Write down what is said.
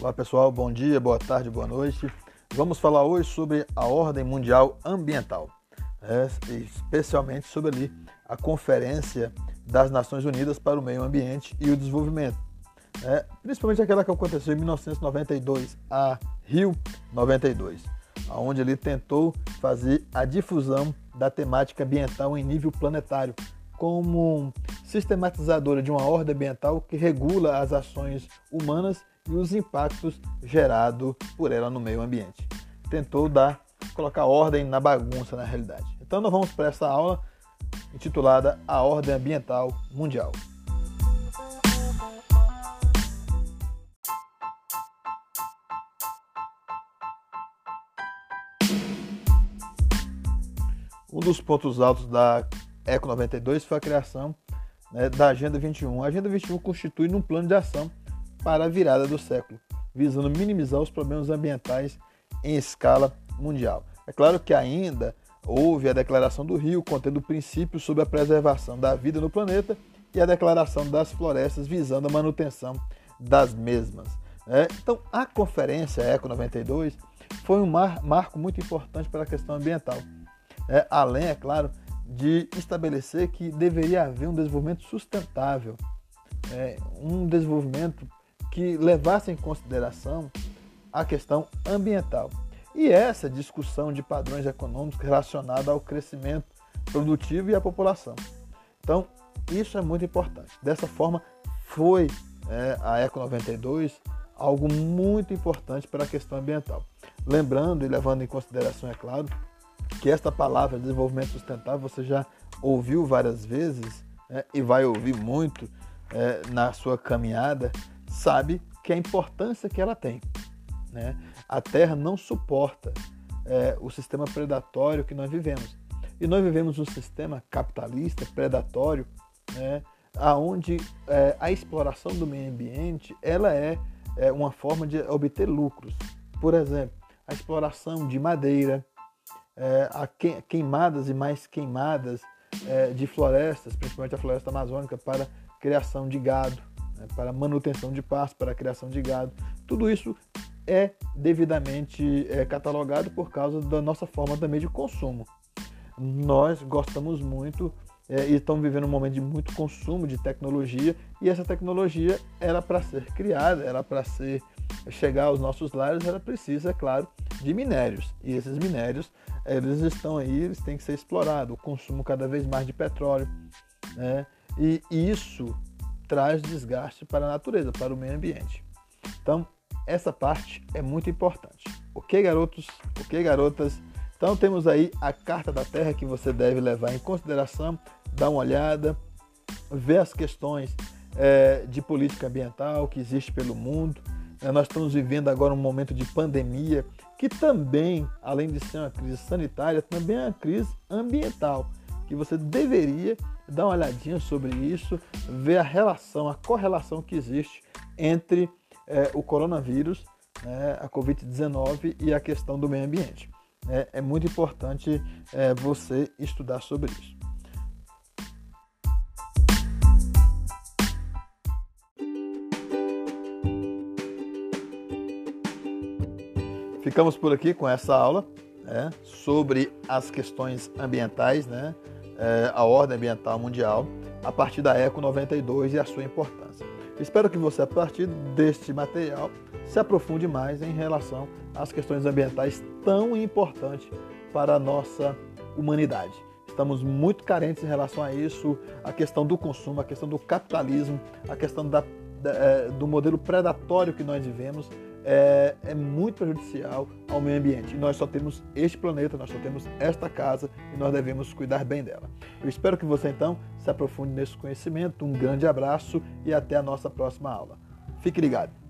Olá pessoal, bom dia, boa tarde, boa noite. Vamos falar hoje sobre a ordem mundial ambiental, né? especialmente sobre ali a Conferência das Nações Unidas para o Meio Ambiente e o Desenvolvimento, né? principalmente aquela que aconteceu em 1992, a Rio 92, onde ele tentou fazer a difusão da temática ambiental em nível planetário, como sistematizadora de uma ordem ambiental que regula as ações humanas e os impactos gerados por ela no meio ambiente. Tentou dar, colocar ordem na bagunça na realidade. Então nós vamos para essa aula intitulada A Ordem Ambiental Mundial. Um dos pontos altos da ECO 92 foi a criação né, da Agenda 21. A Agenda 21 constitui um plano de ação para a virada do século, visando minimizar os problemas ambientais em escala mundial. É claro que ainda houve a Declaração do Rio, contendo princípios sobre a preservação da vida no planeta, e a Declaração das Florestas, visando a manutenção das mesmas. Né? Então, a Conferência Eco 92 foi um mar marco muito importante para a questão ambiental. É, além, é claro, de estabelecer que deveria haver um desenvolvimento sustentável, é, um desenvolvimento que levasse em consideração a questão ambiental. E essa discussão de padrões econômicos relacionada ao crescimento produtivo e à população. Então, isso é muito importante. Dessa forma, foi é, a Eco 92 algo muito importante para a questão ambiental. Lembrando e levando em consideração, é claro, que esta palavra desenvolvimento sustentável você já ouviu várias vezes né, e vai ouvir muito é, na sua caminhada, sabe que a importância que ela tem. Né? A Terra não suporta é, o sistema predatório que nós vivemos. E nós vivemos um sistema capitalista, predatório, né, onde é, a exploração do meio ambiente ela é, é uma forma de obter lucros. Por exemplo, a exploração de madeira, é, a queimadas e mais queimadas é, de florestas, principalmente a floresta amazônica, para criação de gado, né, para manutenção de pasto, para criação de gado. Tudo isso é devidamente é, catalogado por causa da nossa forma também de consumo. Nós gostamos muito é, e estamos vivendo um momento de muito consumo de tecnologia e essa tecnologia era para ser criada, era para ser chegar aos nossos lares, ela precisa, é claro, de minérios. E esses minérios, eles estão aí, eles têm que ser explorados. O consumo cada vez mais de petróleo, né? E isso traz desgaste para a natureza, para o meio ambiente. Então, essa parte é muito importante. Ok, garotos? Ok, garotas? Então, temos aí a Carta da Terra que você deve levar em consideração, dar uma olhada, ver as questões é, de política ambiental que existe pelo mundo. É, nós estamos vivendo agora um momento de pandemia que também, além de ser uma crise sanitária, também é uma crise ambiental, que você deveria dar uma olhadinha sobre isso, ver a relação, a correlação que existe entre é, o coronavírus, né, a Covid-19 e a questão do meio ambiente. É, é muito importante é, você estudar sobre isso. Ficamos por aqui com essa aula né, sobre as questões ambientais, né, é, a ordem ambiental mundial, a partir da ECO 92 e a sua importância. Espero que você, a partir deste material, se aprofunde mais em relação às questões ambientais tão importantes para a nossa humanidade. Estamos muito carentes em relação a isso, a questão do consumo, a questão do capitalismo, a questão da, do modelo predatório que nós vivemos é, é, muito prejudicial ao meio ambiente. E nós só temos este planeta, nós só temos esta casa e nós devemos cuidar bem dela. Eu espero que você então se aprofunde nesse conhecimento. Um grande abraço e até a nossa próxima aula. Fique ligado.